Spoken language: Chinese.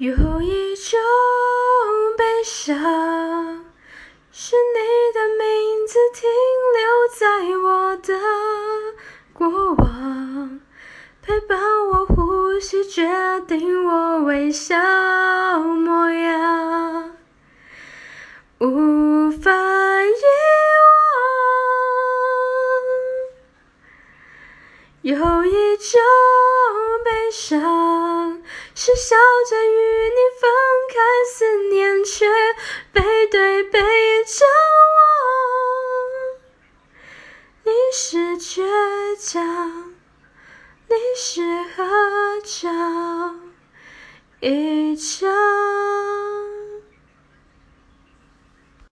有一种悲伤，是你的名字停留在我的过往，陪伴我呼吸，决定我微笑模样，无法遗忘。有一种悲伤。是笑着与你分开，思念却背对背张望。你是倔强，你是合照，一张。